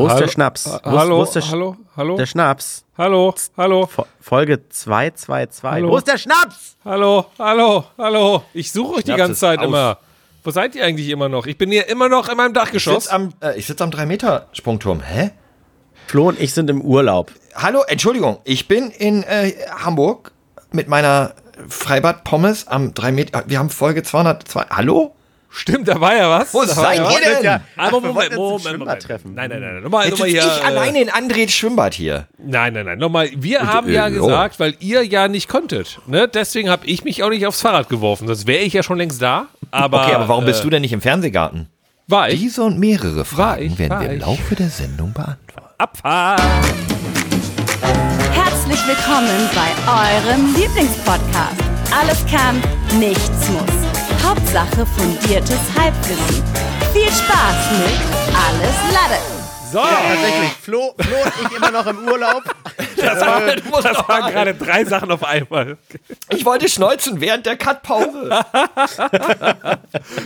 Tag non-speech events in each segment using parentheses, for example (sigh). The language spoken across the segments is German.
Wo ist der Schnaps? Wo ist, hallo, wo ist der, Sch- hallo, hallo, der Schnaps? hallo, hallo, Fo- Folge 222. Hallo. Wo ist der Schnaps? hallo, hallo, hallo. Ich suche euch die Schnaps ganze ist Zeit aus. immer. Wo seid ihr eigentlich immer noch? Ich bin hier immer noch in meinem Ich sitze Dachgeschoss. am, äh, ich sitz am 3-Meter-Sprungturm. Hä? Flo und ich sind im Urlaub. Hallo, Entschuldigung. Ich bin in äh, Hamburg mit meiner Freibad-Pommes am 3 Meter. Wir haben Folge 202. Hallo? Stimmt, da war ja was. Wo da war seid ja ihr denn? Ja, Aber wir Moment, wollten uns im Moment, Schwimmbad Moment. treffen. Nein, nein, nein. Nochmal, Jetzt nochmal sitze hier. ich äh, alleine in Andres Schwimmbad hier. Nein, nein, nein. Nochmal, wir haben äh, ja oh. gesagt, weil ihr ja nicht konntet. Ne? Deswegen habe ich mich auch nicht aufs Fahrrad geworfen. Das wäre ich ja schon längst da. Aber, Okay, aber warum bist äh, du denn nicht im Fernsehgarten? War ich? Diese und mehrere Fragen ich, werden wir im ich. Laufe der Sendung beantworten. Abfahrt. Herzlich willkommen bei eurem Lieblingspodcast. Alles kann, nichts muss. Hauptsache fundiertes Halbwissen. Viel Spaß mit Alles Lade. So, Tatsächlich, Flo, Flo und ich immer noch im Urlaub. (laughs) das, war, das waren gerade drei Sachen auf einmal. (laughs) Ich wollte schneuzen während der Cut-Pause. (laughs)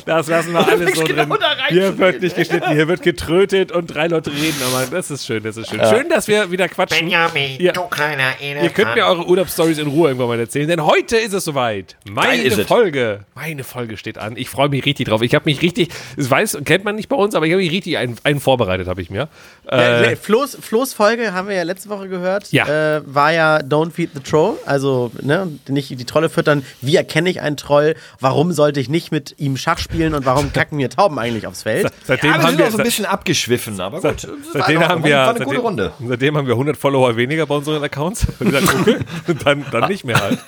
Das lassen wir alles so genau drin. Hier wird nicht geschnitten, hier wird getrötet und drei Leute reden. Aber das ist schön, das ist schön. Schön, dass wir wieder quatschen. Benjamin, Ihr, du kleiner ihr Elefant. könnt mir eure Urlaubsstories in Ruhe irgendwann mal erzählen, denn heute ist es soweit. Meine. Folge, meine Folge steht an. Ich freue mich richtig drauf. Ich habe mich richtig, das weiß, kennt man nicht bei uns, aber ich habe mich richtig einen, einen vorbereitet, habe ich mir. Ja, Äh, Flo's, Flo's Folge haben wir ja letzte Woche gehört. Ja. Äh, war ja Don't Feed the Troll. Also, ne, nicht die Trolle füttern. Wie erkenne ich einen Troll? Warum sollte ich nicht mit ihm Schach spielen? Und warum kacken mir Tauben eigentlich aufs Feld? seitdem Ja, wir haben sind wir, so ein bisschen abgeschwiffen, aber gut. War Seitdem in haben wir, war eine seitdem, gute Runde. seitdem haben wir 100 Follower weniger bei unseren Accounts. Und gesagt, okay, dann, dann nicht mehr halt.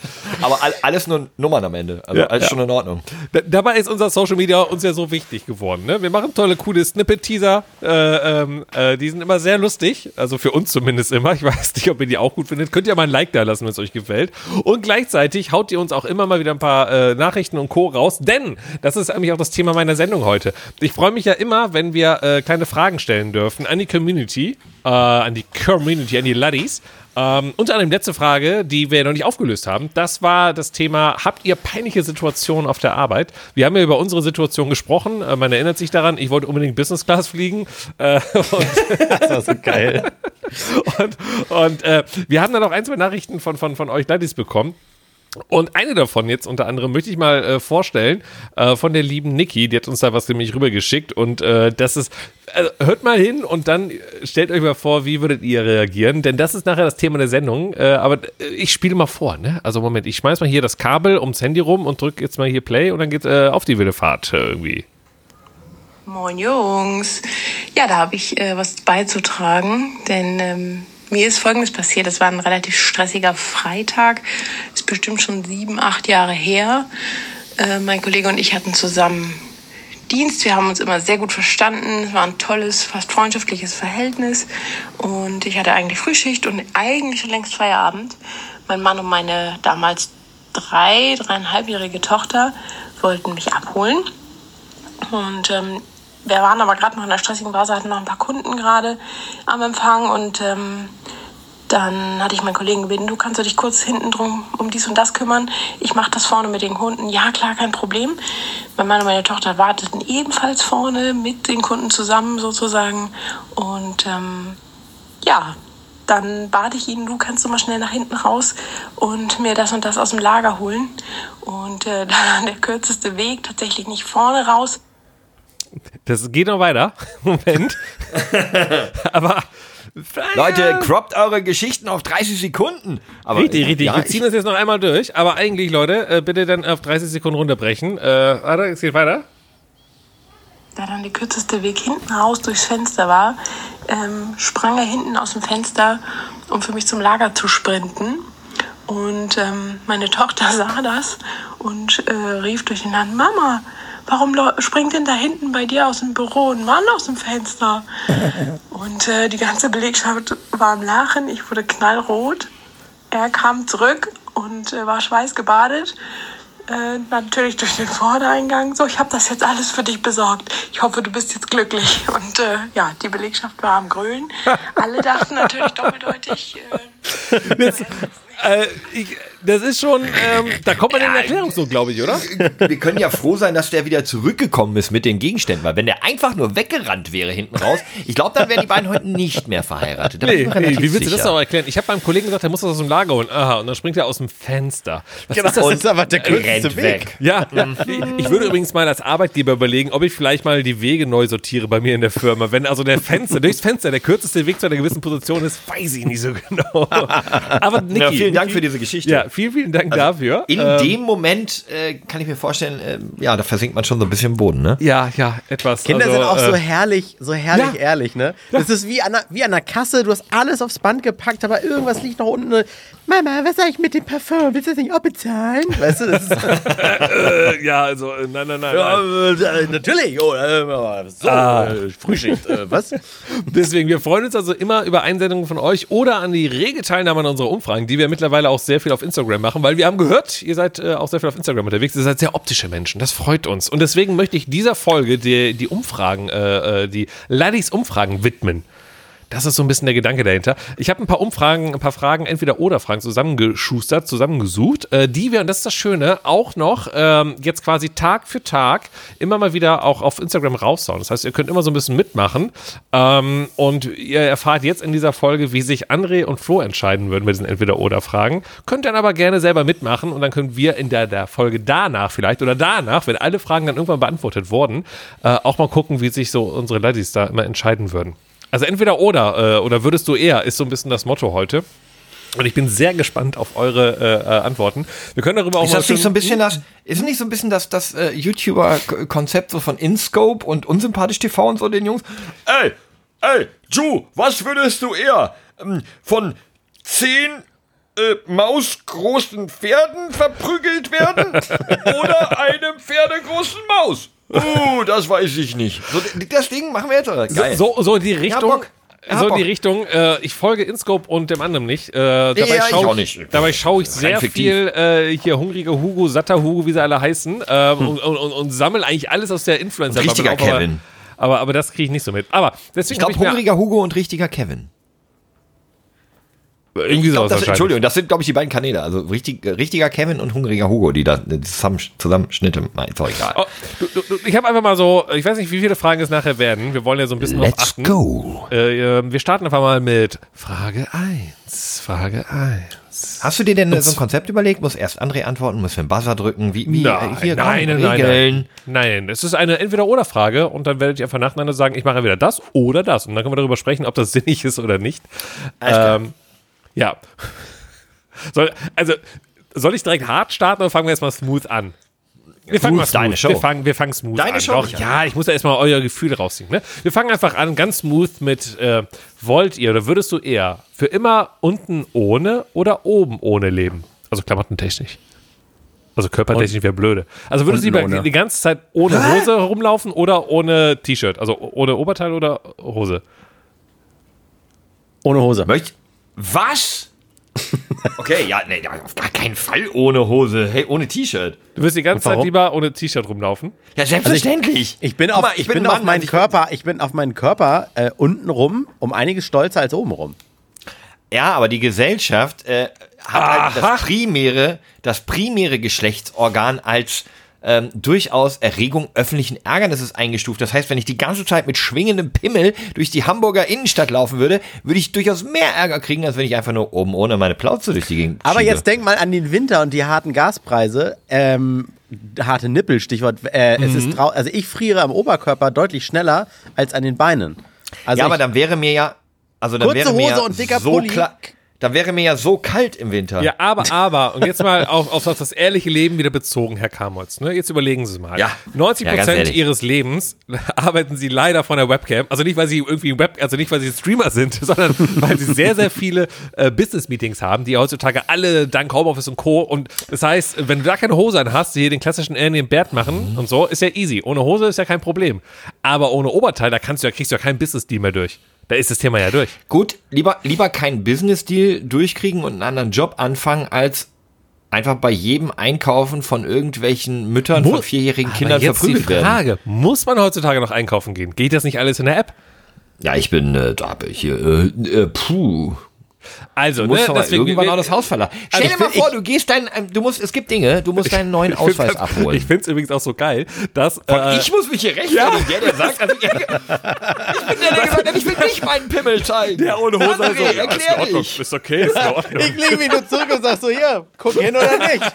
Aber all, alles nur Nummern am Ende. Also Ja, alles ja. schon in Ordnung. Da, dabei ist unser Social Media uns ja so wichtig geworden. Ne? Wir machen tolle, coole Snippet-Teaser. Äh, ähm, äh, die sind immer sehr lustig. Also für uns zumindest immer. Ich weiß nicht, ob ihr die auch gut findet. Könnt ihr mal ein Like da lassen, wenn es euch gefällt. Und gleichzeitig haut ihr uns auch immer mal wieder ein paar äh, Nachrichten und Co. raus. Denn das ist eigentlich auch das Thema meiner Sendung heute. Ich freue mich ja immer, wenn wir äh, kleine Fragen stellen dürfen an die Community. Äh, an die Community, an die Laddies. Ähm, unter anderem letzte Frage, die wir noch nicht aufgelöst haben. Das war das Thema, habt ihr peinliche Situationen auf der Arbeit? Wir haben ja über unsere Situation gesprochen. Äh, man erinnert sich daran, ich wollte unbedingt Business Class fliegen. Äh, (laughs) und Das war so geil. (laughs) und, und äh, wir haben dann auch ein, zwei Nachrichten von, von, von euch Ladies bekommen. Und eine davon jetzt unter anderem möchte ich mal äh, vorstellen, äh, von der lieben Niki, die hat uns da was nämlich rübergeschickt und äh, das ist, also hört mal hin und dann äh, stellt euch mal vor, wie würdet ihr reagieren, denn das ist nachher das Thema der Sendung, äh, aber äh, ich spiele mal vor, ne? Also Moment, ich schmeiß mal hier das Kabel ums Handy rum und drück jetzt mal hier Play und dann geht's auf die wilde Fahrt irgendwie. Moin Jungs. Ja, da habe ich was beizutragen, denn ähm, mir ist Folgendes passiert. Es war ein relativ stressiger Freitag, ist bestimmt schon sieben, acht Jahre her. Äh, mein Kollege und ich hatten zusammen Dienst. Wir haben uns immer sehr gut verstanden. Es war ein tolles, fast freundschaftliches Verhältnis. Und ich hatte eigentlich Frühschicht und eigentlich schon längst Feierabend. Mein Mann und meine damals drei, dreieinhalbjährige Tochter wollten mich abholen. Und ähm, wir waren aber gerade noch in der stressigen Phase, hatten noch ein paar Kunden gerade am Empfang und ähm, dann hatte ich meinen Kollegen gebeten, du kannst du dich kurz hinten drum um dies und das kümmern. Ich mache das vorne mit den Kunden. Ja, klar, kein Problem. Mein Mann und meine Tochter warteten ebenfalls vorne mit den Kunden zusammen sozusagen. Und ähm, ja, dann bat ich ihn, du kannst du mal schnell nach hinten raus und mir das und das aus dem Lager holen. Und äh, (laughs) dann der kürzeste Weg, tatsächlich nicht vorne raus, Das geht noch weiter. (laughs) Moment. (laughs) aber Leute, croppt eure Geschichten auf 30 Sekunden. Aber, Richtig, richtig. Ja, wir ziehen das jetzt noch einmal durch. Aber eigentlich, Leute, äh, bitte dann auf 30 Sekunden runterbrechen. Äh, warte, es geht weiter. da dann der kürzeste Weg hinten raus durchs Fenster war, ähm, sprang er hinten aus dem Fenster, um für mich zum Lager zu sprinten. Und ähm, meine Tochter (laughs) sah das und äh, rief durch den Land, Mama, warum springt denn da hinten bei dir aus dem Büro ein Mann aus dem Fenster? (laughs) Und äh, die ganze Belegschaft war am Lachen, ich wurde knallrot. Er kam zurück und äh, war schweißgebadet. Äh, natürlich durch den Vordereingang. So, ich habe das jetzt alles für dich besorgt. Ich hoffe, du bist jetzt glücklich. (laughs) Und äh, ja, die Belegschaft war am Grölen. (laughs) Alle dachten natürlich doppeldeutig. Äh, Äh, ich, das ist schon, ähm, da kommt man in Erklärung so, glaube ich, oder? Wir können ja froh sein, dass der wieder zurückgekommen ist mit den Gegenständen, weil wenn der einfach nur weggerannt wäre hinten raus, ich glaube, dann wären die beiden heute nicht mehr verheiratet. Da Nee, nee, wie willst du das aber erklären? Ich habe beim Kollegen gesagt, der muss das aus dem Lager holen. Aha, und dann springt er aus dem Fenster. Was Genau, ist das? das ist aber der kürzeste Rennt Weg. weg. Ja. Ich würde übrigens mal als Arbeitgeber überlegen, ob ich vielleicht mal die Wege neu sortiere bei mir in der Firma. Wenn also der Fenster, durchs Fenster der kürzeste Weg zu einer gewissen Position ist, weiß ich nicht so genau. Aber Niki, Ja, vielen Dank für diese Geschichte. Ja, vielen, vielen Dank dafür. In Ähm, dem Moment äh, kann ich mir vorstellen, äh, ja, da versinkt man schon so ein bisschen im Boden, ne? ja, ja, etwas. Kinder also, sind auch äh, so herrlich, so herrlich ja. ehrlich, ne? Das ist wie an, einer, wie an einer Kasse, du hast alles aufs Band gepackt, aber irgendwas liegt noch unten. Mama, was soll ich mit dem Parfum? Willst du das nicht auch bezahlen? Weißt du, das ist (laughs) ja, also, äh, nein, nein, nein. ja, nein. äh, natürlich, oh, äh, so, äh, Frühschicht, äh, was? Deswegen, wir freuen uns also immer über Einsendungen von euch oder an die rege Teilnahme an unserer Umfragen, die wir mittlerweile auch sehr viel auf Instagram machen, weil wir haben gehört, ihr seid äh, auch sehr viel auf Instagram unterwegs, ihr seid sehr optische Menschen, das freut uns. Und deswegen möchte ich dieser Folge die, die Umfragen, äh, äh, die Laddies Umfragen widmen. Das ist so ein bisschen der Gedanke dahinter. Ich habe ein paar Umfragen, ein paar Fragen, entweder oder Fragen zusammengeschustert, zusammengesucht, äh, die wir, und das ist das Schöne, auch noch ähm, jetzt quasi Tag für Tag immer mal wieder auch auf Instagram raushauen. Das heißt, ihr könnt immer so ein bisschen mitmachen ähm, und ihr erfahrt jetzt in dieser Folge, wie sich André und Flo entscheiden würden mit diesen entweder oder Fragen. Könnt dann aber gerne selber mitmachen und dann können wir in der, der Folge danach vielleicht oder danach, wenn alle Fragen dann irgendwann beantwortet wurden, äh, auch mal gucken, wie sich so unsere Ladies da immer entscheiden würden. Also entweder oder, äh, oder würdest du eher, ist so ein bisschen das Motto heute. Und ich bin sehr gespannt auf eure äh, äh, Antworten. Wir können darüber auch Ist mal das nicht so ein bisschen das, ist nicht so ein bisschen das, das äh, YouTuber-Konzept so von InScope und Unsympathisch TV und so den Jungs? Ey, ey, Ju, was würdest du eher ähm, von zehn äh, mausgroßen Pferden verprügelt werden (laughs) oder einem pferdegroßen Maus? Uh, das weiß ich nicht. So, das Ding machen wir jetzt, oder? Geil. So, so in die Richtung. Bock. Ja, so in die Richtung, äh, ich folge InScope und dem anderen nicht. Äh, dabei Ja, ich schaue auch nicht. Dabei schaue ich sehr fiktiv. viel äh, hier hungrige Hugo, satter Hugo, wie sie alle heißen, ähm, und, und, und, und sammle eigentlich alles aus der influencer Hm. Richtiger Kevin. Aber, aber das kriege ich nicht so mit. Aber deswegen ich glaube, hungriger Hugo und richtiger Kevin. Irgendwie wahrscheinlich. Entschuldigung, das sind, glaube ich, die beiden Kanäle. Also richtig, richtiger Kevin und hungriger Hugo, die da die Zusamm, Zusammenschnitte machen. Ist doch egal. Oh, du, du, du, ich habe einfach mal so, ich weiß nicht, wie viele Fragen es nachher werden. Wir wollen ja so ein bisschen Let's achten. go. Äh, äh, wir starten einfach mal mit Frage 1. Frage 1. Hast du dir denn so ein Konzept überlegt? Muss erst André antworten, muss für den Buzzer drücken? Wie, wie Nein, äh, hier nein, nein, nein, Regeln? nein. Nein, es ist eine Entweder-Oder-Frage und dann werdet ihr einfach nacheinander sagen, ich mache entweder das oder das. Und dann können wir darüber sprechen, ob das (laughs) sinnig ist oder nicht. Ähm, ja. Soll, also, soll ich direkt hart starten oder fangen wir erstmal smooth an? Wir fangen mal Smooth, deine Show. Wir fangen, wir fangen smooth Deine an. Show, Doch, ja, ich muss ja erstmal euer Gefühl rausziehen. Ne? Wir fangen einfach an, ganz smooth mit, äh, wollt ihr oder würdest du eher für immer unten ohne oder oben ohne leben? Also klamottentechnisch. Also körpertechnisch wäre blöde. Also würdest du lieber ohne. die ganze Zeit ohne Hose herumlaufen oder ohne T-Shirt? Also ohne Oberteil oder Hose? Ohne Hose. Möcht Was? (laughs) Okay, ja, nee, auf gar keinen Fall ohne Hose, hey, ohne T-Shirt. Du wirst die ganze Zeit lieber ohne T-Shirt rumlaufen? Ja, selbstverständlich. Ich bin Guck auf, mal, ich bin ein auf Mann, meinen also ich- Körper, ich bin auf meinen Körper äh, unten rum um einiges stolzer als oben rum. Ja, aber die Gesellschaft äh, hat halt das primäre, das primäre Geschlechtsorgan als ähm, durchaus Erregung öffentlichen Ärgernisses eingestuft. Das heißt, wenn ich die ganze Zeit mit schwingendem Pimmel durch die Hamburger Innenstadt laufen würde, würde ich durchaus mehr Ärger kriegen, als wenn ich einfach nur oben ohne meine Plauze durch die Gegend Aber schiebe. jetzt denk mal an den Winter und die harten Gaspreise. Ähm, harte Nippel, Stichwort. Äh, Es Mhm. ist trau also ich friere am Oberkörper deutlich schneller als an den Beinen. Also ja, aber dann wäre mir ja, also dann Kurze wäre mir Hose und dicker so Pulli. Dann wäre mir ja so kalt im Winter. Ja, aber, aber, und jetzt mal auf, auf das ehrliche Leben wieder bezogen, Herr Kamolz. Ne? Jetzt überlegen Sie es mal. Ja. 90 Ja, ganz Prozent ehrlich. Ihres Lebens (laughs) arbeiten Sie leider von der Webcam. Also nicht, weil Sie irgendwie Web, also nicht, weil Sie Streamer sind, (laughs) sondern weil Sie sehr, sehr viele äh, Business-Meetings haben, die heutzutage alle dank Homeoffice und Co. Und das heißt, wenn du da keine Hose an hast, die hier den klassischen Ernie im Bert machen und so, ist ja easy. Ohne Hose ist ja kein Problem. Aber ohne Oberteil, da kannst du ja, kriegst du ja keinen Business-Deal mehr durch. Da ist das Thema ja durch. Gut, lieber, lieber keinen Business-Deal durchkriegen und einen anderen Job anfangen, als einfach bei jedem Einkaufen von irgendwelchen Müttern von vierjährigen Kindern jetzt die verprügelt werden. Frage, muss man heutzutage noch einkaufen gehen? Geht das nicht alles in der App? Ja, ich bin, äh, da bin ich hier, äh, äh, puh. Also, Du musst ne, aber deswegen, irgendwann wir- auch das Haus verlassen. Stell Also dir ich mal vor, du gehst dein, ähm, du musst, es gibt Dinge, du musst deinen neuen Ich Ausweis das- abholen. Ich finde es übrigens auch so geil, dass. Äh, ich muss mich hier rechtfertigen, der, der sagt, also, (laughs) ich bin der, der gesagt hat, ich will nicht meinen Pimmel zeigen. der ohne Hose André, also, ja, ist in Ordnung, dich. ist okay, ist in Ordnung. Ich lege mich nur zurück und sag so, hier, guck hin oder nicht. (laughs)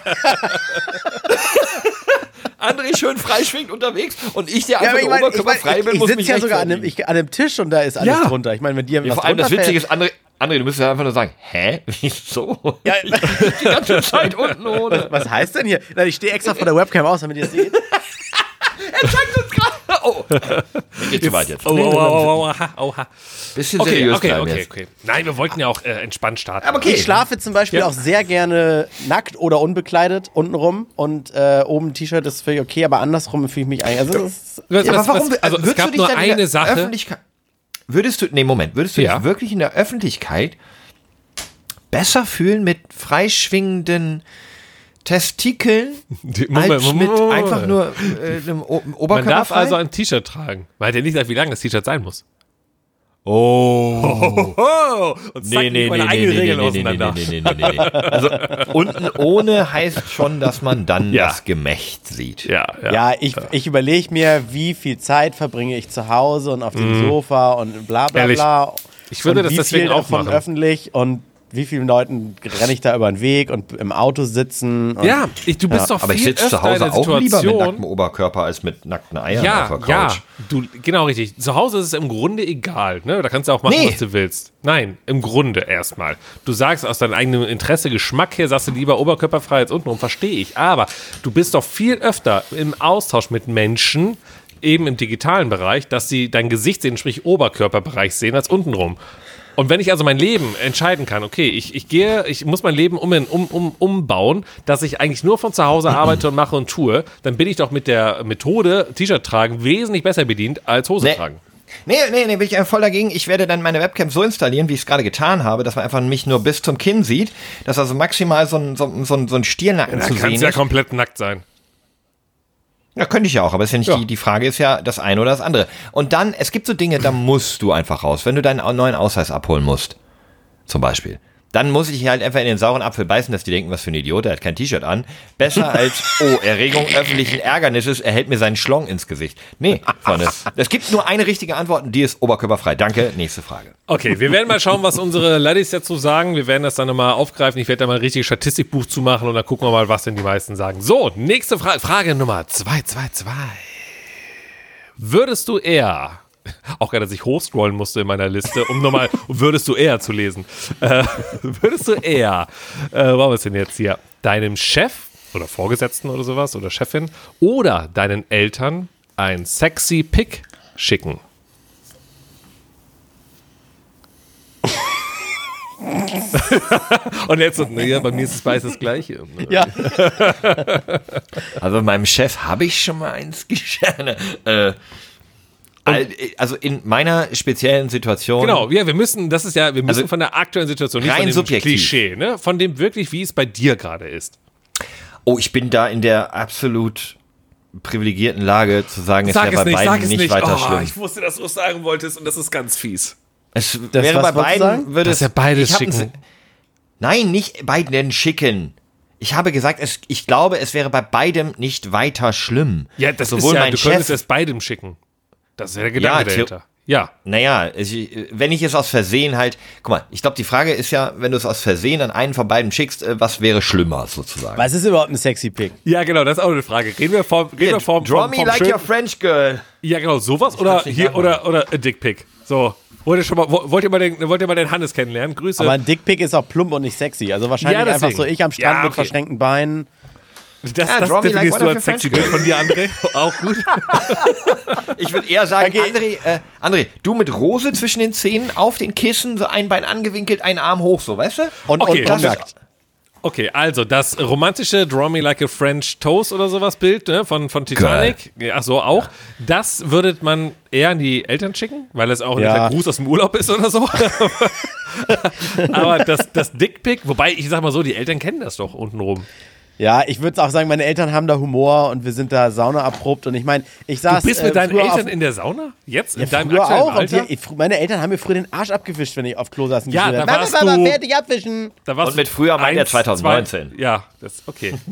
André schön freischwingend unterwegs und ich, der Ja, einfach aber ich, mein, ich, Oberkörper mein, frei ich, bin, ich muss sitze mich ja sogar an einem, ich, an einem Tisch und da ist alles Ja. drunter. Ich meine, wenn dir Ja, was vor allem das Witzige ist, André, André, du müsstest ja einfach nur sagen, hä, (laughs) wieso? Ja, (laughs) Die ganze Zeit unten ohne. was heißt denn hier? Nein, ich stehe extra vor der Webcam aus, damit ihr es seht. (laughs) Er zeigt uns gerade. Geht zu weit jetzt. Oh, oh, oh, oh. Bisschen Okay, seriös okay, bleiben okay, jetzt. okay. Nein, wir wollten ja auch äh, entspannt starten. Aber okay. Ich schlafe zum Beispiel Ja. auch sehr gerne nackt oder unbekleidet untenrum und äh, oben ein T-Shirt ist völlig okay, aber andersrum fühle ich mich eigentlich. Also das ist, Was- Ja, aber warum? was- also es würdest gab du dich nur dann in der eine Sache. Öffentlichkeit, würdest du, nee, Moment, würdest du Ja. dich wirklich in der Öffentlichkeit besser fühlen mit freischwingenden Testikeln Die- als Moment, mit Moment. einfach nur äh, einem O- Man Oberkörper darf frei? also ein T-Shirt tragen. Man hat ja nicht gesagt, wie lang das T-Shirt sein muss. Oh. Oh, (laughs) und zack, Nee, nee, nee, meine nee, eigenen nee, Regeln nee, nee, auseinander. nee, nee, nee, nee, nee. Also (laughs) unten ohne heißt schon, dass man dann Ja. das Gemächt sieht. Ja, ja. ja, ich, ich überlege mir, wie viel Zeit verbringe ich zu Hause und auf dem Sofa und bla bla Ehrlich, bla. ich würde und das wie deswegen viel auch davon machen. öffentlich und wie vielen Leuten renne ich da über den Weg und im Auto sitzen. Und Ja, ich, du bist doch Aber viel ich sitze öfter zu Hause auch lieber mit nacktem Oberkörper als mit nackten Eiern auf der Ja, Couch. ja, du, genau richtig. Zu Hause ist es im Grunde egal, ne? Da kannst du auch machen, Nee. was du willst. Nein, im Grunde erstmal. Du sagst aus deinem eigenen Interesse, Geschmack her, sagst du lieber oberkörperfrei als untenrum, verstehe ich. Aber du bist doch viel öfter im Austausch mit Menschen, eben im digitalen Bereich, dass sie dein Gesicht sehen, sprich Oberkörperbereich sehen, als untenrum. Und wenn ich also mein Leben entscheiden kann, okay, ich, ich gehe, ich muss mein Leben um, um, um, umbauen, dass ich eigentlich nur von zu Hause arbeite und mache und tue, dann bin ich doch mit der Methode T-Shirt tragen wesentlich besser bedient als Hose Nee. tragen. Nee, nee, nee, bin ich voll dagegen. Ich werde dann meine Webcam so installieren, wie ich es gerade getan habe, dass man einfach mich nur bis zum Kinn sieht, dass also maximal so ein, so, so, ein- so ein Stiernacken Da zu kannst sehen du ja ist. komplett nackt sein. Ja, könnte ich ja auch, aber ist ja nicht Ja. Die, die Frage ist ja das eine oder das andere. Und dann, es gibt so Dinge, da musst du einfach raus, wenn du deinen neuen Ausweis abholen musst, zum Beispiel. Dann muss ich halt einfach in den sauren Apfel beißen, dass die denken, was für ein Idiot, der hat kein T-Shirt an. Besser (laughs) als, oh, Erregung öffentlichen Ärgernisses, er hält mir seinen Schlong ins Gesicht. Nee, Freunde. Es gibt nur eine richtige Antwort und die ist oberkörperfrei. Danke, nächste Frage. Okay, wir werden mal schauen, was unsere Ladies dazu sagen. Wir werden das dann nochmal aufgreifen. Ich werde da mal ein richtiges Statistikbuch zu machen und dann gucken wir mal, was denn die meisten sagen. So, nächste Frage. Frage Nummer 222. Würdest du eher, (laughs) auch gerade, dass ich hochscrollen musste in meiner Liste, um nochmal würdest du eher zu lesen, äh, (laughs) würdest du eher, äh, wo haben wir es denn jetzt hier, deinem Chef oder Vorgesetzten oder sowas oder Chefin oder deinen Eltern ein sexy Pick schicken? (laughs) Und jetzt so, naja, bei mir ist es beides das Gleiche. Ja. Also meinem Chef habe ich schon mal eins geschenkt. Äh, also in meiner speziellen Situation. Genau, ja, wir müssen, das ist ja, wir müssen Also von der aktuellen Situation, nicht rein von dem subjektiv. Klischee, ne? Von dem wirklich, wie es bei dir gerade ist. Oh, ich bin da in der absolut privilegierten Lage zu sagen, es Sag wäre es bei nicht, beiden sag es nicht, nicht. weiter oh, schlimm. ich wusste, dass du es sagen wolltest und das ist ganz fies. Es Das- wäre bei beiden, würde es, er beides schicken. ein- Nein, nicht beiden schicken. Ich habe gesagt, es, ich glaube, es wäre bei beidem nicht weiter schlimm. Ja, das Sowohl ist ja, mein du Chef, könntest es beidem schicken. Das ist ja der Gedanke Ja, dahinter. Ja. Naja, wenn ich es aus Versehen halt, guck mal, ich glaube, die Frage ist ja, wenn du es aus Versehen an einen von beiden schickst, äh, was wäre schlimmer sozusagen? Was ist überhaupt ein sexy Pick? Ja, genau, das ist auch eine Frage. Reden wir vom, reden wir vom, Draw vom, me vom like schönen- your French girl. Ja, genau, sowas oder hier oder oder a Dickpick. So. Wollt ihr schon mal, wo- wollt ihr mal den, wollt ihr mal den Hannes kennenlernen? Grüße. Aber ein Dickpick ist auch plump und nicht sexy. Also wahrscheinlich Ja, einfach so ich am Strand Ja, mit okay. verschränkten Beinen. Das Ja, das draw me like definierst one du als sexy Bild von dir, André. (laughs) Auch gut. (laughs) Ich würde eher sagen, Okay. André, äh, André, du mit Rose zwischen den Zähnen, auf den Kissen, so ein Bein angewinkelt, ein Arm hoch, so, weißt du? Und, Okay, und, das ist- nackt. Okay, also das romantische Draw Me Like a French Toast oder sowas Bild ne, von, von Titanic, ja, ach so auch, das würde man eher an die Eltern schicken, weil es auch ein Ja. netter Gruß aus dem Urlaub ist oder so. (laughs) Aber das, das Dickpick, wobei ich sag mal so, die Eltern kennen das doch untenrum. Ja, ich würde auch sagen, meine Eltern haben da Humor und wir sind da Sauna erprobt. Und ich meine, ich saß. Du bist mit äh, deinen Eltern auf, in der Sauna? Jetzt? ja, in deinem früher auch. Alter? ich, meine Eltern haben mir früher den Arsch abgewischt, wenn ich auf Klo saß. Und Ja, da warst Mama, du- fertig abwischen. Da warst Und mit früher meint er eins, 2019. Zwei, ja, das okay. (laughs)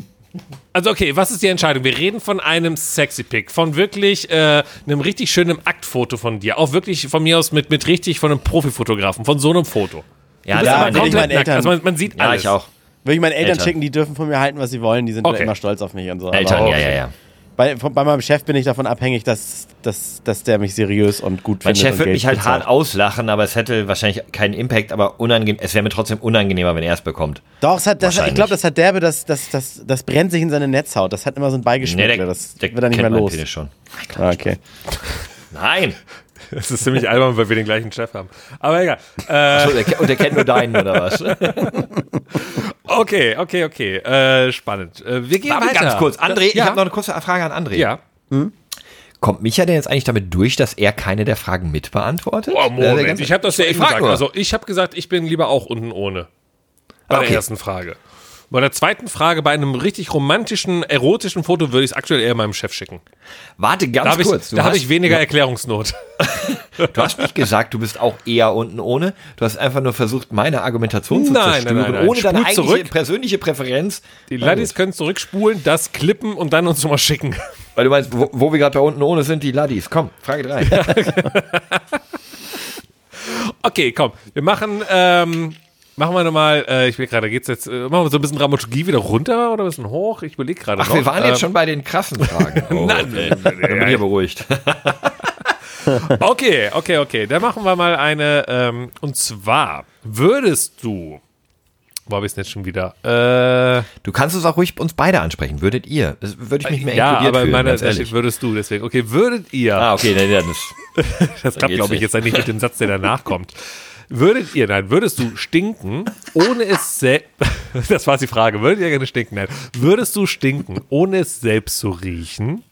Also okay, was ist die Entscheidung? Wir reden von einem sexy Pick, von wirklich äh, einem richtig schönen Aktfoto von dir, auch wirklich von mir aus mit, mit richtig von einem Profifotografen, von so einem Foto. Ja, Du bist Ja, aber will ich komplett meinen nackt, Eltern- also man, man sieht ja alles. ich auch. Würde ich meinen Eltern, Eltern. schicken, die dürfen von mir halten, was sie wollen. Die sind Okay. immer stolz auf mich und so. Eltern, Aber ja, ja, ja. bei, bei meinem Chef bin ich davon abhängig, dass, dass, dass der mich seriös und gut Mein findet. Chef und wird Geld mich halt bezahlt. hart auslachen, aber es hätte wahrscheinlich keinen Impact, aber unangenehm, es wäre mir trotzdem unangenehmer, wenn er es bekommt. Doch, es hat, das, ich glaube, das hat derbe, das, das, das, das brennt sich in seine Netzhaut. Das hat immer so ein Beigeschmack. das wird er nicht mehr los. Schon. Ah, okay. Nein! Das ist ziemlich albern, weil wir den gleichen Chef haben. Aber egal. Äh, der, und der kennt nur deinen, oder was? (laughs) okay, okay, okay. Äh, spannend. Äh, wir gehen Warte weiter. ganz kurz. André, ich ja, habe noch eine kurze Frage an André. Ja. Kommt Micha denn jetzt eigentlich damit durch, dass er keine der Fragen mitbeantwortet? Oh, Äh, der Moment. Ich habe das ja Ich eben gesagt. Also ich habe gesagt, ich bin lieber auch unten ohne. Bei der Okay. ersten Frage. Bei der zweiten Frage, bei einem richtig romantischen, erotischen Foto würde ich es aktuell eher meinem Chef schicken. Warte, ganz Da habe ich, kurz. Du da hab hast- ich weniger Erklärungsnot. (laughs) Du hast nicht gesagt, du bist auch eher unten ohne. Du hast einfach nur versucht, meine Argumentation zu Nein, nein, zerstören, nein, nein. ohne deine Spul eigentliche zurück. persönliche Präferenz. Die Laddies können zurückspulen, das klippen und dann uns schon mal schicken. Weil du meinst, wo, wo wir gerade bei unten ohne sind, die Laddies. Komm, Frage 3. (laughs) Okay, komm. Wir machen, ähm, machen wir nochmal, äh, ich will gerade, geht's jetzt, äh, machen wir so ein bisschen Dramaturgie wieder runter oder ein bisschen hoch? Ich überlege gerade Ach, noch. wir waren Ähm, jetzt schon bei den krassen (laughs) Fragen. Oh, Nein, okay. Dann bin ich ja beruhigt. (laughs) Okay, okay, okay. Dann machen wir mal eine. Ähm, und zwar würdest du. Wo habe ich es jetzt schon wieder? Äh, Du kannst es auch ruhig uns beide ansprechen. Würdet ihr? Das würde ich mich mehr ja, inkludiert aber fühlen, meine, ganz da steht, ehrlich. würdest du deswegen. Okay, würdet ihr. Ah, okay, dann, ja, (laughs) das, das klappt, glaube ich, jetzt dann nicht mit dem Satz, der danach kommt. Würdet ihr, nein, würdest du stinken, ohne es selbst. (laughs) Das war die Frage. Würdet ihr gerne stinken? Nein. Würdest du stinken, ohne es selbst zu riechen?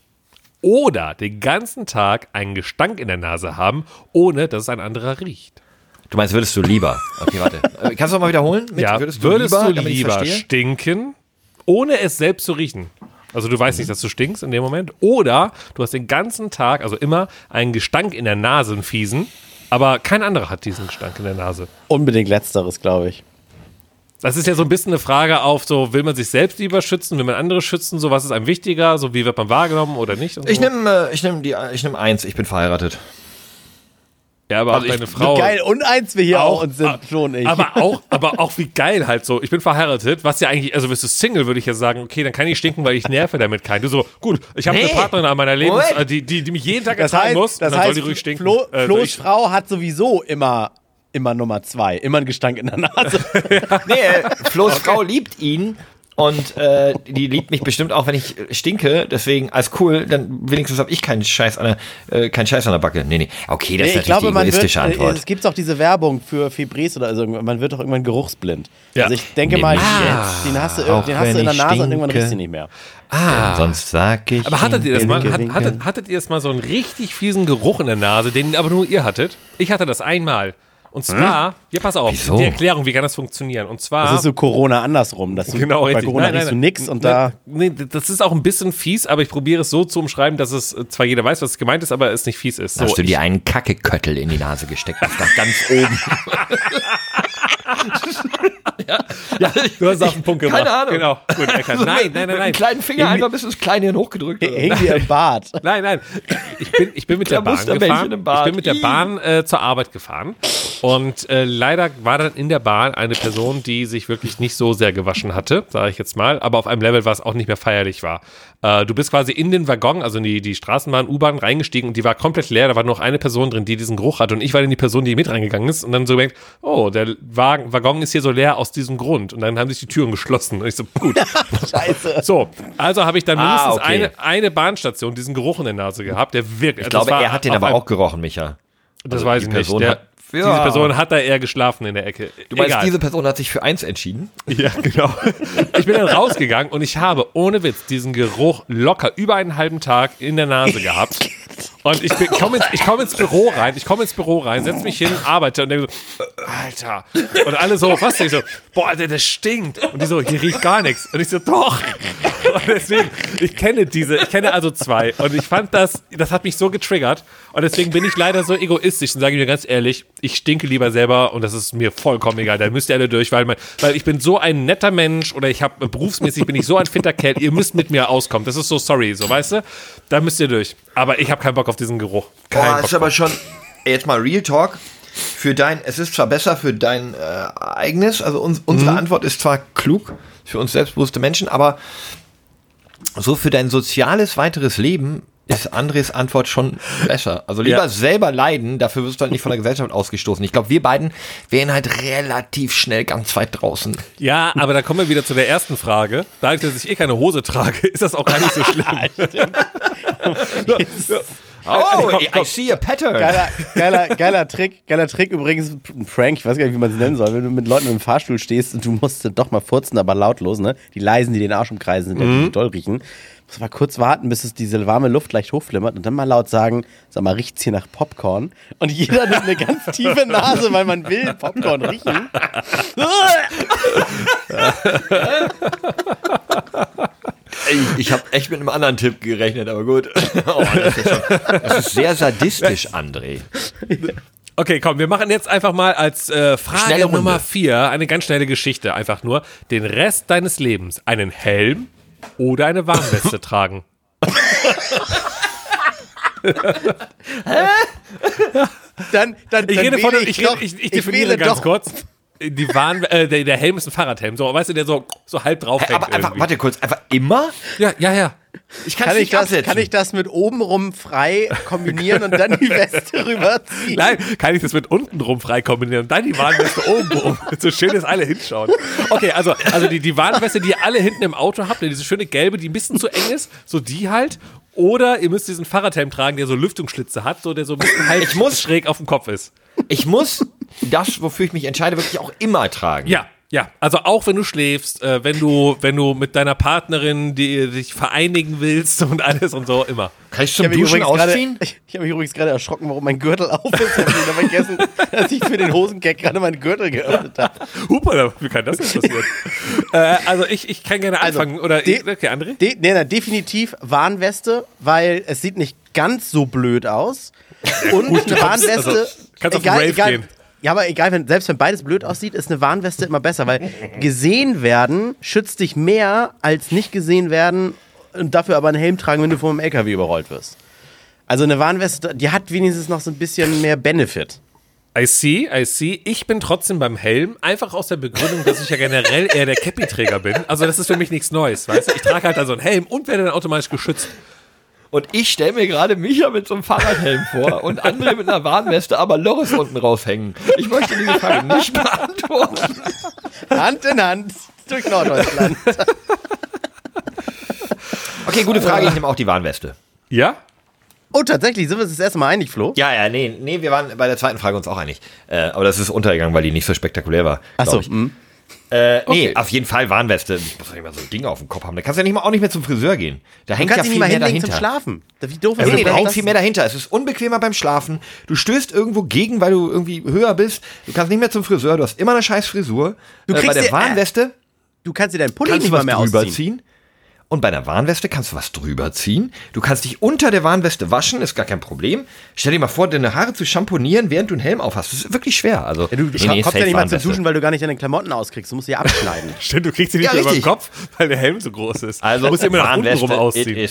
Oder den ganzen Tag einen Gestank in der Nase haben, ohne dass es ein anderer riecht? du meinst, würdest du lieber? Okay, warte. Äh, Kannst du mal wiederholen? Mit, Ja, würdest du lieber, damit ich's verstehe? stinken, ohne es selbst zu riechen? Also du weißt nicht, dass du stinkst in dem Moment. Oder du hast den ganzen Tag, also immer, einen Gestank in der Nase, einen fiesen, aber kein anderer hat diesen Gestank in der Nase. Unbedingt letzteres, glaube ich. Das ist ja so ein bisschen eine Frage auf so, will man sich selbst lieber schützen, will man andere schützen, so was ist einem wichtiger, so wie wird man wahrgenommen oder nicht? Ich so. nehme äh, ich nehm die, ich nehm eins, ich bin verheiratet. Ja, aber auch also ich- deine Frau. Wie geil und eins wir hier auch, Auch, und sind ah, schon ich. Aber (laughs) auch, aber auch wie geil halt so. Ich bin verheiratet, was ja eigentlich, also bist du Single, würde ich ja sagen, okay, dann kann ich stinken, weil ich nerve damit keinen. Du so, gut, ich habe Nee. eine Partnerin an meiner Lebens, äh, die, die, die mich jeden Tag das ertragen heißt, muss, das dann soll heißt die ruhig stinken. Flo, Äh, Flo's soll ich- Frau hat sowieso immer, immer Nummer zwei. Immer einen Gestank in der Nase. (laughs) Nee, Flo's Frau liebt ihn und äh, die liebt mich bestimmt auch, wenn ich stinke. Deswegen, als cool, dann wenigstens habe ich keinen Scheiß an der, äh, keinen Scheiß an der Backe. Nee, nee. Okay, das Nee, ist ich natürlich glaube, die man wird, egoistische äh, Antwort. es gibt auch diese Werbung für Fibres oder also man wird doch irgendwann geruchsblind. Ja. Also ich denke Nee, mal, jetzt, den hast du, den hast du in der Nase und irgendwann stinke. riechst du nicht mehr. Denn sonst sag ich. Aber hattet ihr das mal? Hat, hattet, hattet ihr das mal so einen richtig fiesen Geruch in der Nase, den aber nur ihr hattet? Ich hatte das einmal. Und zwar, ja, pass auf, Wieso? die Erklärung, wie kann das funktionieren? Und zwar. Das ist so Corona andersrum. Dass du, Genau, bei richtig. Corona Nein, nein, riechst du nein. nix und Nein, da. Nee, das ist auch ein bisschen fies, aber ich probiere es so zu umschreiben, dass es äh, zwar jeder weiß, was gemeint ist, aber es nicht fies ist. So, Hast du dir einen Kackeköttel in die Nase gesteckt? Das da ganz oben. (laughs) (laughs) (laughs) du hast auf den Punkt gebracht. Keine Ahnung. Genau, gut erkannt. (laughs) Nein, nein, nein, Mit nein. dem kleinen Finger einfach bis ins Kleine hochgedrückt. Hängen dir im Bad. Nein, nein. Ich bin, ich bin mit der (laughs) Bahn gefahren. Ich bin mit der. Bahn äh, zur Arbeit gefahren. Und äh, leider war dann in der Bahn eine Person, die sich wirklich nicht so sehr gewaschen hatte, sage ich jetzt mal, aber auf einem Level, was auch nicht mehr feierlich war. Äh, du bist quasi in den Waggon, also in die, die Straßenbahn, U-Bahn reingestiegen und die war komplett leer. Da war nur noch eine Person drin, die diesen Geruch hatte. Und ich war dann die Person, die mit reingegangen ist und dann so gemerkt, oh, der Wagen, Waggon ist hier so leer aus diesem Grund. Und dann haben sich die Türen geschlossen. Und ich so, gut. (laughs) Scheiße. So, also habe ich dann Ah, mindestens okay. eine, eine Bahnstation diesen Geruch in der Nase gehabt, der wirklich. Ich glaube, er hat den aber auch gerochen, Micha. Das also weiß die ich nicht. Person Der, hat- Diese Ja. Person hat da eher geschlafen in der Ecke. Du meinst, Egal. diese Person hat sich für eins entschieden? (laughs) Ja, genau. (laughs) Ich bin dann rausgegangen und ich habe ohne Witz diesen Geruch locker über einen halben Tag in der Nase gehabt. Und ich, bin- komm ins, ich komme ins Büro rein, ich komme ins Büro rein, setz mich hin, arbeite und denke so, Alter. Und alle so, was? Ich so, boah, Alter, das stinkt. Und die so, hier riecht gar nichts. Und ich so, doch. Und deswegen, ich kenne diese, ich kenne also zwei. Und ich fand das, das hat mich so getriggert. Und deswegen bin ich leider so egoistisch und sage mir ganz ehrlich, ich stinke lieber selber und das ist mir vollkommen egal. Da müsst ihr alle durch, weil, mein, weil ich bin so ein netter Mensch oder ich habe berufsmäßig bin ich so ein fitter Kerl. Ihr müsst mit mir auskommen. Das ist so sorry, so weißt du? Da müsst ihr durch. Aber ich habe keinen Bock auf diesen Geruch. Kein Boah, ist aber schon, jetzt mal Real Talk. Für dein, es ist zwar besser für dein äh, eigenes, also uns, unsere Mhm. Antwort ist zwar klug für uns selbstbewusste Menschen, aber so für dein soziales weiteres Leben ist Andres Antwort schon besser. Also lieber Ja. selber leiden, dafür wirst du halt nicht von der (laughs) Gesellschaft ausgestoßen. Ich glaube, wir beiden wären halt relativ schnell ganz weit draußen. Ja, aber da kommen wir wieder zu der ersten Frage. Dadurch, dass ich eh keine Hose trage, (laughs) ist das auch gar nicht so schlimm. (laughs) Oh, komm, I komm. see a pattern. Geiler, geiler, geiler Trick, geiler Trick übrigens, ein Prank, ich weiß gar nicht, wie man es nennen soll, wenn du mit Leuten im Fahrstuhl stehst und du musst doch mal furzen, aber lautlos, ne? Die leisen, die den Arsch umkreisen, sind ja die doll riechen. Muss mal kurz warten, bis es diese warme Luft leicht hochflimmert und dann mal laut sagen, sag mal, riecht's hier nach Popcorn? Und jeder nimmt eine ganz (laughs) tiefe Nase, weil man will Popcorn riechen. (laughs) (laughs) Ey, ich habe echt mit einem anderen Tipp gerechnet, aber gut. (laughs) Oh, das, ist schon, das ist sehr sadistisch, André. Okay, komm, wir machen jetzt einfach mal als äh, Frage Schnelle Runde. Nummer vier eine ganz schnelle Geschichte. Einfach nur den Rest deines Lebens einen Helm oder eine Warnweste (laughs) tragen. (laughs) Dann, dann, Ich dann rede von, wähle ich, ich, ich ich definiere wähle ganz doch- kurz. Die Warn, äh, der, der Helm ist ein Fahrradhelm, so, weißt du, der so, so halb drauf Hä, hängt. aber einfach, warte kurz, einfach immer? Ja, ja, ja. Ich Kann ich, das, kann ich das mit obenrum frei kombinieren und dann die Weste (laughs) rüberziehen? Nein, kann ich das mit unten rum frei kombinieren und dann die Warnweste oben rum. (laughs) So schön, dass alle hinschauen. Okay, also, also die, die Warnweste, die ihr alle hinten im Auto habt, diese schöne gelbe, die ein bisschen zu eng ist, so die halt. Oder ihr müsst diesen Fahrradhelm tragen, der so Lüftungsschlitze hat, so der so ein bisschen (laughs) halb Ich muss- schräg auf dem Kopf ist. Ich muss das, wofür ich mich entscheide, wirklich auch immer tragen. Ja, ja. Also auch wenn du schläfst, äh, wenn du, wenn du mit deiner Partnerin die, dich vereinigen willst und alles und so, immer. Kann ich Ich zum habe mich, Duschen ausziehen? ich, (laughs) ich hab mich übrigens gerade erschrocken, warum mein Gürtel auf ist. Ich habe vergessen, (laughs) dass ich für den Hosengag gerade meinen Gürtel geöffnet habe. Hupa, wie kann das denn passieren? (laughs) äh, also ich, ich kann gerne Also, anfangen. Oder, de- okay, André? De, nee, na, definitiv Warnweste, weil es sieht nicht ganz so blöd aus. Und eine kommst- Warnweste, also, kannst auf den Rave egal, gehen. Ja, aber egal, wenn, selbst wenn beides blöd aussieht, ist eine Warnweste immer besser, weil gesehen werden schützt dich mehr als nicht gesehen werden und dafür aber einen Helm tragen, wenn du vom LKW überrollt wirst. Also eine Warnweste, die hat wenigstens noch so ein bisschen mehr Benefit. I see, I see. Ich bin trotzdem beim Helm, einfach aus der Begründung, dass ich ja generell eher der Cappy-Träger bin. Also das ist für mich nichts Neues, weißt du? Ich trage halt also einen Helm und werde dann automatisch geschützt. Und ich stelle mir gerade Micha mit so einem Fahrradhelm vor und andere mit einer Warnweste, aber Loris unten raushängen. Ich möchte diese Frage nicht beantworten. Hand in Hand durch Norddeutschland. Okay, gute Frage. Ich nehme auch die Warnweste. Ja? Oh, tatsächlich, sind wir uns das erste Mal einig, Flo? Ja, ja, nee, nee, wir waren bei der zweiten Frage uns auch einig. Äh, aber das ist untergegangen, weil die nicht so spektakulär war. Achso, ich. mh. Äh, nee, Okay. auf jeden Fall Warnweste. Du musst doch nicht mal so ein Ding auf dem Kopf haben. Da kannst du ja nicht mal, auch nicht mehr zum Friseur gehen. Da Du hängt kannst ja viel mehr hinlegen dahinter. zum Schlafen. Wie doof Nee, ist nee, da das? hängt viel mehr dahinter. Es ist unbequemer beim Schlafen. Du stößt irgendwo gegen, weil du irgendwie höher bist. Du kannst nicht mehr zum Friseur. Du hast immer eine scheiß Frisur. Du äh, bei kriegst der dir- Warnweste Du kannst dir deinen Pulli nicht mal mehr ausziehen. Und bei einer Warnweste kannst du was drüber ziehen. Du kannst dich unter der Warnweste waschen, ist gar kein Problem. Stell dir mal vor, deine Haare zu schamponieren, während du einen Helm aufhast. Das ist wirklich schwer. Also, Ja, du nee, kommst nee, ja safe nicht mal zum. Duschen, weil du gar nicht deine Klamotten auskriegst. Du musst sie ja abschneiden. (laughs) Stimmt, du kriegst sie nicht Ja, mehr über den. Kopf, weil der Helm so groß ist. Also, du musst immer nach unten rum ausziehen.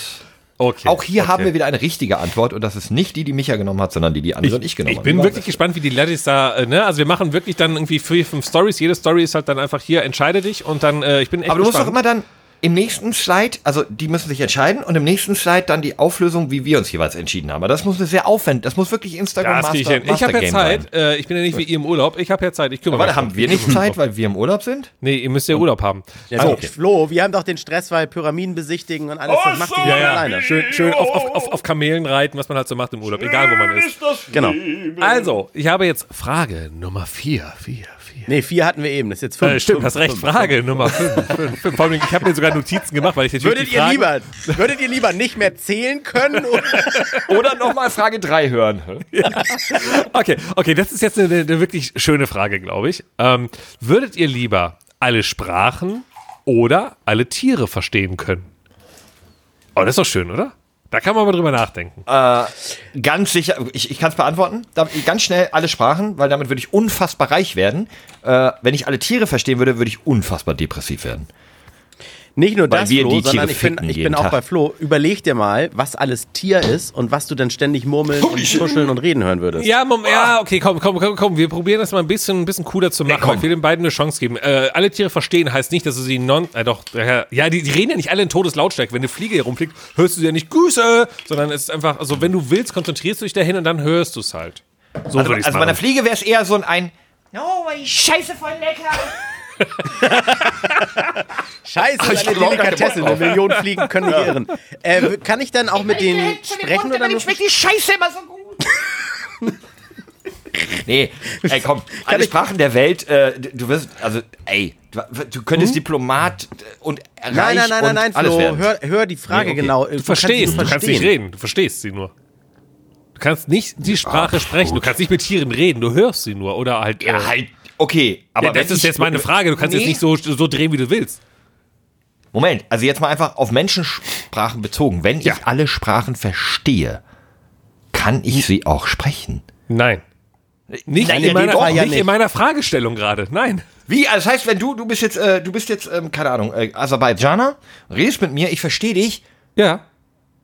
Okay. Auch hier okay. haben wir wieder eine richtige Antwort und das ist nicht die, die Micha genommen hat, sondern die, die André und ich genommen Ich haben. bin Die wirklich gespannt, wie die Ladies da, äh, ne? Also wir machen wirklich dann irgendwie vier, fünf Stories. Jede Story ist halt dann einfach hier, entscheide dich und dann, äh, ich bin echt Aber du musst doch gespannt. immer dann im nächsten Slide, also die müssen sich entscheiden und im nächsten Slide dann die Auflösung, wie wir uns jeweils entschieden haben. Aber das muss eine sehr aufwendig, das muss wirklich Instagram das krieg ich Master, hin. Ich habe ja Zeit. sein. Äh, ich bin ja nicht wie ihr im Urlaub. Ich habe ja Zeit. Ich kümmere Aber warte, mich haben wir nicht Zeit, weil wir im Urlaub sind? Nee, ihr müsst ja Urlaub haben. Ja, Also, so, Flo, wir haben doch den Stress, weil Pyramiden besichtigen und alles. Das macht die ja, ja, ja. alleine. Schön, schön auf, auf, auf, auf Kamelen reiten, was man halt so macht im Urlaub, egal wo man ist. Genau. Also, ich habe jetzt Frage Nummer vier, vier, vier. Nee, vier hatten wir eben. Das ist jetzt fünf. Äh, stimmt, fünf, hast recht. fünf. Frage Nummer 5. (laughs) Vor allem, ich habe mir sogar Notizen gemacht, weil ich natürlich Würdet die ihr, Fragen, lieber, würdet ihr lieber nicht mehr zählen können? Oder? (laughs) Oder nochmal Frage 3 hören. (laughs) Okay, okay, das ist jetzt eine, eine wirklich schöne Frage, glaube ich. Ähm, würdet ihr lieber alle Sprachen oder alle Tiere verstehen können? Oh, das ist doch schön, oder? Da kann man mal drüber nachdenken. Ganz sicher, ich, ich kann es beantworten. Ganz schnell alle Sprachen, weil damit würde ich unfassbar reich werden. Äh, wenn ich alle Tiere verstehen würde, würde ich unfassbar depressiv werden. Nicht nur Weil das, wir Flo, die Tiere sondern ich bin, ich bin auch Tag. bei Flo. Überleg dir mal, was alles Tier ist und was du dann ständig murmeln und tuscheln und reden hören würdest. Ja, Mom, ja, okay, komm, komm, komm, komm. Wir probieren das mal ein bisschen, ein bisschen cooler zu machen. komm. ich will den beiden eine Chance geben. Äh, alle Tiere verstehen heißt nicht, dass du sie non, äh, doch, äh, ja, die, die reden ja nicht alle in Todeslautstärke. Wenn eine Fliege hier rumfliegt, hörst du sie ja nicht Grüße, sondern es ist einfach, also wenn du willst, konzentrierst du dich dahin und dann hörst du es halt. So Also, würde ich also bei einer. Fliege wäre es eher so ein, ein Oh, die Scheiße voll lecker. (laughs) Scheiße, Ach, ich eine Delikatesse, eine. Million Fliegen können nicht irren. Äh, kann ich dann auch mit denen sprechen oder nur? schmeckt die Scheiße immer so gut. (laughs) Nee, ey, komm, alle Sprachen der Welt, äh, du wirst, also, ey, du, du könntest Diplomat und reich Nein, nein, nein, nein, nein, alles Flo, werden. hör, hör die Frage Nee, okay. genau. Du verstehst, du kannst nicht reden, du verstehst sie nur. Du kannst nicht die Sprache sprechen, du kannst nicht mit Tieren reden, du hörst sie nur oder halt. Ja, äh, halt, okay, aber ja, das ist ich- jetzt meine Frage, du kannst Nee. jetzt nicht so, so drehen, wie du willst. Moment, also jetzt mal einfach auf Menschensprachen bezogen. Wenn Ja. ich alle Sprachen verstehe, kann ich sie auch sprechen. Nein. Nicht, Nein, in, in meiner, dem Fall ja nicht nicht. in meiner Fragestellung gerade. Nein. Wie? Also das heißt, wenn du, du bist jetzt, äh, du bist jetzt, ähm, keine Ahnung, äh, Aserbaidschaner, redest mit mir, ich verstehe dich, Ja.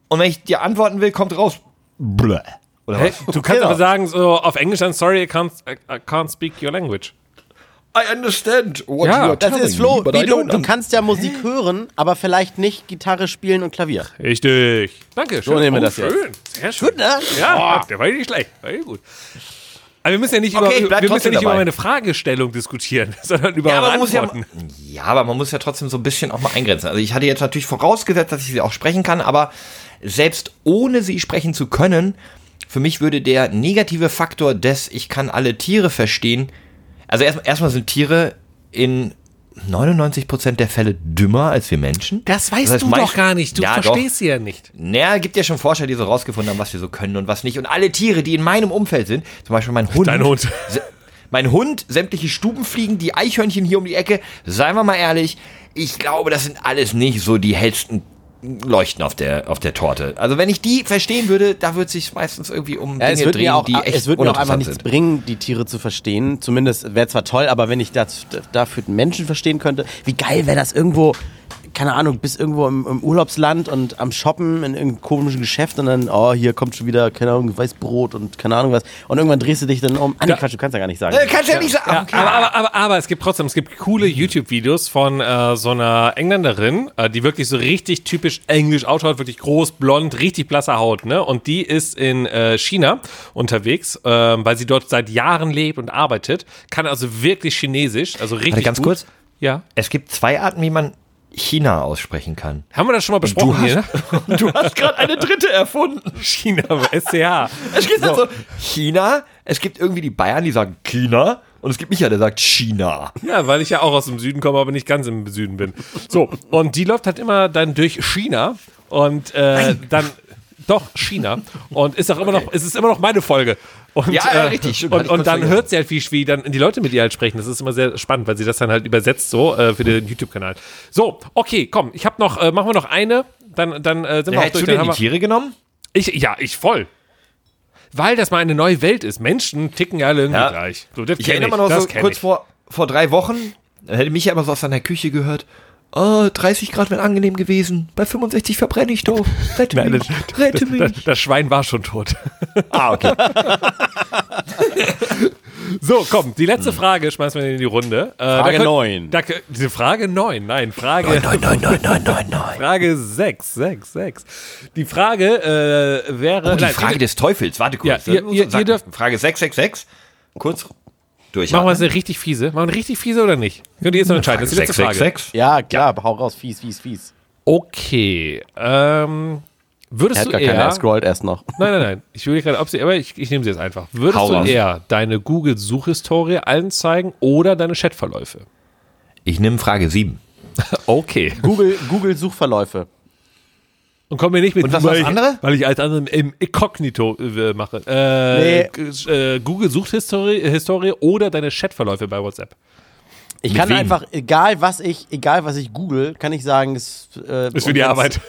und wenn ich dir antworten will, kommt raus, bleh. Oder Hey, was? du kannst Genau. aber sagen, so auf Englisch dann, sorry, I can't, I can't speak your language. I understand what Ja, you are Das ist Flo, me, du, du kannst ja Musik hören, aber vielleicht nicht Gitarre spielen und Klavier. Richtig. Danke. Schön. nehmen wir oh, das jetzt. schön. Sehr schön. Gut, ne? Ja, der war nicht schlecht. War gut. Aber wir müssen ja nicht, Okay, ich über, wir müssen ja nicht über meine Fragestellung diskutieren, (laughs) sondern über Ja, aber, muss ja, Antworten. ja, aber man muss ja trotzdem so ein bisschen auch mal eingrenzen. Also ich hatte jetzt natürlich vorausgesetzt, dass ich sie auch sprechen kann, aber selbst ohne sie sprechen zu können, für mich würde der negative Faktor des, ich kann alle Tiere verstehen, also erstmal erstmal sind Tiere in 99% der Fälle dümmer als wir Menschen. Das weißt heißt, du doch gar nicht. Du Ja, doch. verstehst sie ja nicht. Naja, gibt ja schon Forscher, die so rausgefunden haben, was wir so können und was nicht. Und alle Tiere, die in meinem Umfeld sind, zum Beispiel mein Hund. Dein Hund. Mein Hund, sämtliche Stubenfliegen, die Eichhörnchen hier um die Ecke. Seien wir mal ehrlich, ich glaube, das sind alles nicht so die hellsten Leuchten auf der, auf der Torte. Also wenn ich die verstehen würde, da wird sich meistens irgendwie um Ja, es Dinge drehen, auch, die echt es wird mir auch einfach nichts sind. bringen, die Tiere zu verstehen. Zumindest wäre zwar toll, aber wenn ich das dafür den Menschen verstehen könnte, wie geil wäre das irgendwo, keine Ahnung, bis irgendwo im, im Urlaubsland und am Shoppen in irgendeinem komischen Geschäft und dann, oh, hier kommt schon wieder, keine Ahnung, Weißbrot und keine Ahnung was. Und irgendwann drehst du dich dann um. Ah, nee. Quatsch, du kannst ja gar nicht sagen. Äh, kannst ja nicht sagen. Ja, okay. aber, aber, aber, aber es gibt trotzdem, es gibt coole YouTube-Videos von äh, so einer Engländerin, äh, die wirklich so richtig typisch englisch ausschaut, wirklich groß, blond, richtig blasse Haut, ne? Und die ist in äh, China unterwegs, äh, weil sie dort seit Jahren lebt und arbeitet, kann also wirklich Chinesisch, also richtig Warte, ganz gut. kurz. Ja. Es gibt zwei Arten, wie man China aussprechen kann. Haben wir das schon mal besprochen Du hier, ne? (laughs) Du hast gerade eine dritte erfunden. China, SCH. Es gibt also China, es gibt irgendwie die Bayern, die sagen China und es gibt Micha, der sagt China. Ja, weil ich ja auch aus dem Süden komme, aber nicht ganz im Süden bin. So, und die läuft halt immer dann durch China und äh, dann doch China und ist auch immer noch, es ist immer noch meine Folge. Und, Ja, ja, richtig, stimmt, hatte Und, und dann hört sie halt, wie, wie dann die Leute mit ihr halt sprechen. Das ist immer sehr spannend, weil sie das dann halt übersetzt so äh, für den YouTube-Kanal. So, okay, komm, ich habe noch, äh, machen wir noch eine, dann, dann äh, sind wir auch durch. du Dann denn haben die Tiere genommen? ich, ja, ich voll. Weil das mal eine neue Welt ist. Menschen ticken ja alle irgendwie Ja. gleich. So, das Ich erinnere mich noch so kurz ich. vor, vor drei Wochen, da hätte Micha immer so aus seiner Küche gehört. Oh, 30 Grad wären angenehm gewesen. Bei 65 verbrenne ich doch. (laughs) Rette Nein, mich. das, Rette das, mich. das Schwein war schon tot. (laughs) Ah, okay. (laughs) So, komm, die letzte Frage schmeißen wir in die Runde. Äh, Frage da könnt- neun. Da, könnt- diese Frage 9, nein, Frage, Nein, nein, nein, nein, nein, nein. Frage 6, 6, 6. Die Frage äh, wäre. Oh, die nein, Frage des Teufels. Warte kurz. Ja, ihr- ihr- ihr dürft- Frage 666. Kurz durch. Machen wir es eine richtig fiese? Machen wir eine richtig fiese oder nicht? Könnt ihr jetzt noch entscheiden. Das ist die letzte Frage. 666. Ja, klar, hau raus, fies, fies, fies. Okay. Ähm, würdest Er hat du gar eher. keiner, er scrollt erst noch. Nein, nein, nein. Ich will gerade, ob sie, aber ich, ich nehme sie jetzt einfach. Würdest Hau du raus. eher deine Google-Suchhistorie allen zeigen oder deine Chatverläufe? Ich nehme Frage 7. (laughs) Okay. Google, Google Suchverläufe. Und kommen wir nicht mit Und was war das weil ich- andere? Weil ich als anderem im Inkognito äh, mache. Äh, Nee. äh, Google Suchhistorie Historie oder deine Chatverläufe bei WhatsApp. Ich Mit kann wem? einfach, egal was ich, egal was ich google, kann ich sagen, es äh, Ist für die Arbeit.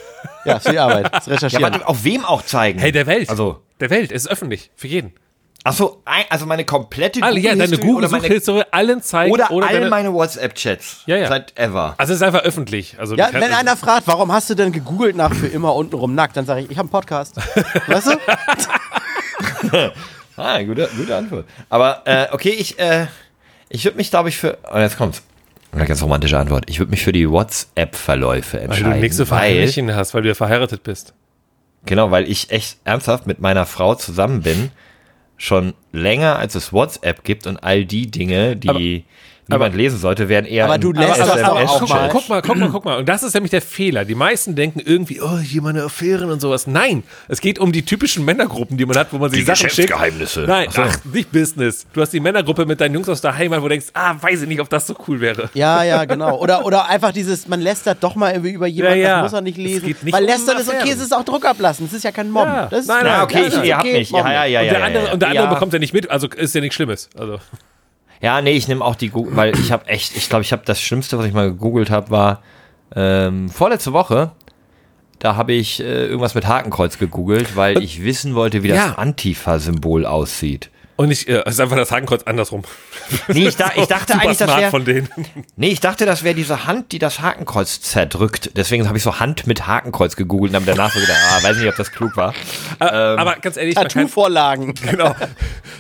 Ja, ist für die Arbeit. Das (laughs) Ja, Recherchieren. aber auf wem auch zeigen? Hey, der Welt. Also, der Welt. Es ist öffentlich. Für jeden. Achso, also meine komplette Alle, ja, deine Google oder meine, Suchhistorie allen zeigen. oder, oder all deine, meine WhatsApp-Chats. Ja, ja. Seit ever. Also es ist einfach öffentlich. Also ja, wenn einer fragt, warum hast du denn gegoogelt nach für immer untenrum nackt, dann sage ich, ich habe einen Podcast. (laughs) Weißt du? (laughs) Ah, gute, gute Antwort. Aber, äh, okay, ich, äh, ich würde mich, glaube ich, für. Oh, jetzt kommt's. Eine ganz romantische Antwort. Ich würde mich für die WhatsApp-Verläufe weil entscheiden. du nächste Verhältchen hast, weil du ja verheiratet bist. Genau, weil ich echt ernsthaft mit meiner Frau zusammen bin, schon länger als es WhatsApp gibt und all die Dinge, die niemand lesen sollte, werden eher Aber du lässt Aber, das aber, auch guck, mal, guck mal, guck mal, guck mal. Und das ist nämlich der Fehler. Die meisten denken irgendwie, oh, hier meine Affären und sowas. Nein, es geht um die typischen Männergruppen, die man hat, wo man sich Die Sachen schickt. Geschäftsgeheimnisse. Nein, Ach so. nicht Business. Du hast die Männergruppe mit deinen Jungs aus der Heimat, wo du denkst, ah, weiß ich nicht, ob das so cool wäre. Ja, ja, genau. Oder, oder einfach dieses, man lästert doch mal irgendwie über jemanden, Ja, ja. das muss er nicht Es lesen. geht nicht Weil um lästern ist okay, es ist auch Druck ablassen. Es ist ja kein Mob. Ja. Das ist, Nein, nein, okay, ich, ihr habt mich. Mobben. Ja, ja, ja, und der andere, und der ja. andere bekommt ja nicht mit, also ist ja nichts Schlimmes. Also. Ja, nee, ich nehme auch die Google, weil ich habe echt, ich glaube, ich habe das Schlimmste, was ich mal gegoogelt habe, war ähm, vorletzte Woche. Da habe ich äh, irgendwas mit Hakenkreuz gegoogelt, weil ich wissen wollte, wie das Ja. Antifa-Symbol aussieht. Und ich, äh, es ist einfach das Hakenkreuz andersrum. Nee, ich, da, ich dachte (laughs) Super eigentlich, das smart wäre. von denen. Nee, ich dachte, das wäre diese Hand, die das Hakenkreuz zerdrückt. Deswegen habe ich so Hand mit Hakenkreuz gegoogelt und habe danach so gedacht, ah, weiß nicht, ob das klug war. Aber ganz ehrlich, man kann, Tattoo-Vorlagen. (laughs) genau,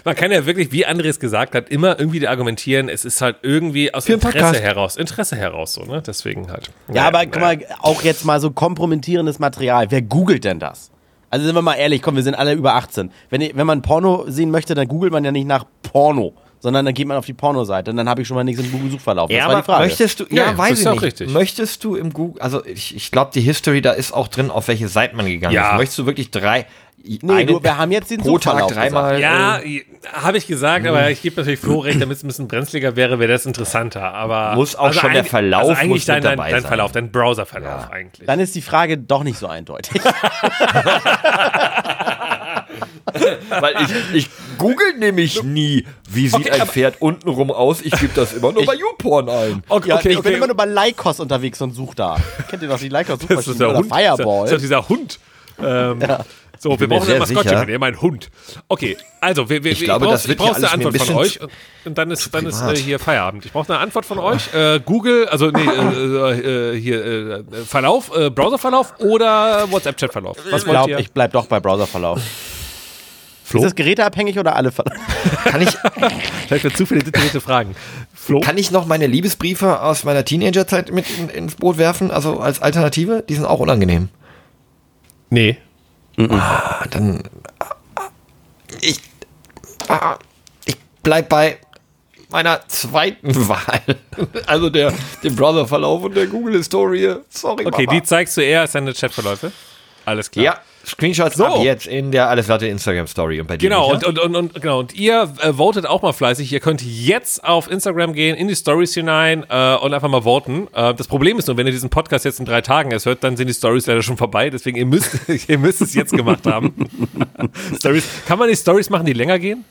man kann ja wirklich, wie Andres gesagt hat, immer irgendwie argumentieren, es ist halt irgendwie aus den Interesse heraus. Interesse heraus, so, ne? Deswegen halt. Ja, aber guck mal, auch jetzt mal so kompromittierendes Material. Wer googelt denn das? Also sind wir mal ehrlich, komm, wir sind alle über 18. Wenn, wenn man Porno sehen möchte, dann googelt man ja nicht nach Porno, sondern dann geht man auf die Pornoseite und dann habe ich schon mal nichts im Google-Suchverlauf. Das Ja, war die Frage. möchtest du, Ja, ja, das weiß ist ich auch nicht. richtig. Möchtest du im Google, also ich, ich glaube, die History, da ist auch drin, auf welche Seite man gegangen Ja. ist. Möchtest du wirklich drei, Nee, du, wir haben jetzt den pro Tag dreimal, Ja, äh, habe ich gesagt, aber ich gebe natürlich Flo recht, damit es ein bisschen brenzliger wäre, wäre das interessanter. Aber Muss auch schon der Verlauf also muss eigentlich dein, dein, dein. Verlauf, dein Browserverlauf eigentlich. Dann ist die Frage doch nicht so eindeutig. (laughs) weil ich, ich google nämlich nie, wie sieht ein Pferd untenrum aus. Ich gebe das immer nur bei YouPorn ein. Okay, Ja, okay, ich bin okay. immer nur bei Lycos unterwegs und such da. Kennt ihr doch die Lycos Das ist Suchmaschine der oder Hund. Fireball? Das ist doch dieser Hund. Ähm, So, wir brauchen eine Maskottchen. Wir meinen Hund. Okay, also, wir, wir, Ich glaube, brauch- das wird ich brauche eine Antwort ein von euch. Und dann ist, dann ist äh, hier Feierabend. Ich brauche eine Antwort von euch. Äh, Google, also nee, äh, äh, hier äh, Verlauf, äh, Browserverlauf oder WhatsApp-Chat-Verlauf. Was ich glaube, ihr? ich bleib doch bei Browserverlauf. Flo? Ist das geräteabhängig oder alle Ver (laughs) Kann ich, Vielleicht wird zu viele detaillierte Fragen. Flo? kann ich noch meine Liebesbriefe aus meiner Teenagerzeit mit in, ins Boot werfen? Also als Alternative? Die sind auch unangenehm. Nee. Ah, Dann. Ich. ah, Ich bleib bei meiner zweiten (laughs) Wahl. Also der, dem Browserverlauf und der Google-Historie. Sorry, Okay, Mama. die zeigst du eher als deine Chatverläufe. Alles klar. Ja, Screenshots So. ab jetzt in der Alles Latte Instagram-Story. Und bei dir Genau, und, und, und, und, genau, und ihr äh, votet auch mal fleißig. Ihr könnt jetzt auf Instagram gehen, in die Stories hinein äh, und einfach mal voten. Äh, das Problem ist nur, wenn ihr diesen Podcast jetzt in drei Tagen erst hört, dann sind die Stories leider schon vorbei. Deswegen, ihr müsst, (laughs) ihr müsst es jetzt gemacht haben. (laughs) Stories. Kann man die Stories machen, die länger gehen?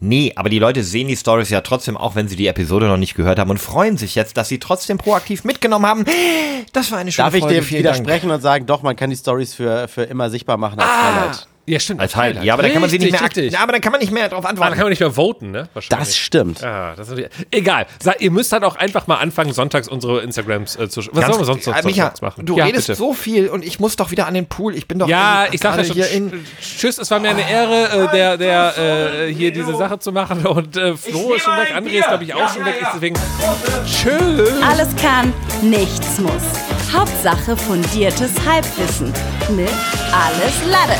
Nee, aber die Leute sehen die Stories ja trotzdem, auch wenn sie die Episode noch nicht gehört haben und freuen sich jetzt, dass sie trotzdem proaktiv mitgenommen haben. Das war eine schöne Darf ich Folge. dir Vielen Dank. widersprechen und sagen, doch, man kann die Stories für, für immer sichtbar machen als Highlight? Ja, stimmt. Als Highlight. Ja, aber dann kann man sie nicht mehr, Richtig. Ja, aber dann kann man nicht mehr darauf Ah, dann antworten. kann man nicht mehr voten, ne? Wahrscheinlich. Das stimmt. Ja, das ist egal. Sa- Ihr müsst halt auch einfach mal anfangen, sonntags unsere Instagrams äh, zu. Was sollen wir sonst noch äh, Micha, sonntags machen? du Ja, redest bitte. so viel und ich muss doch wieder an den Pool. Ich bin doch Ja, in- ich sag ja schon, hier in. tschüss, es war mir eine Ehre, äh, der, der, äh, hier diese Sache zu machen und äh, Flo ist schon weg, André ist, glaube ich, auch schon weg, ist deswegen tschüss. Alles kann, nichts muss. Hauptsache fundiertes Halbwissen mit Alles Lade.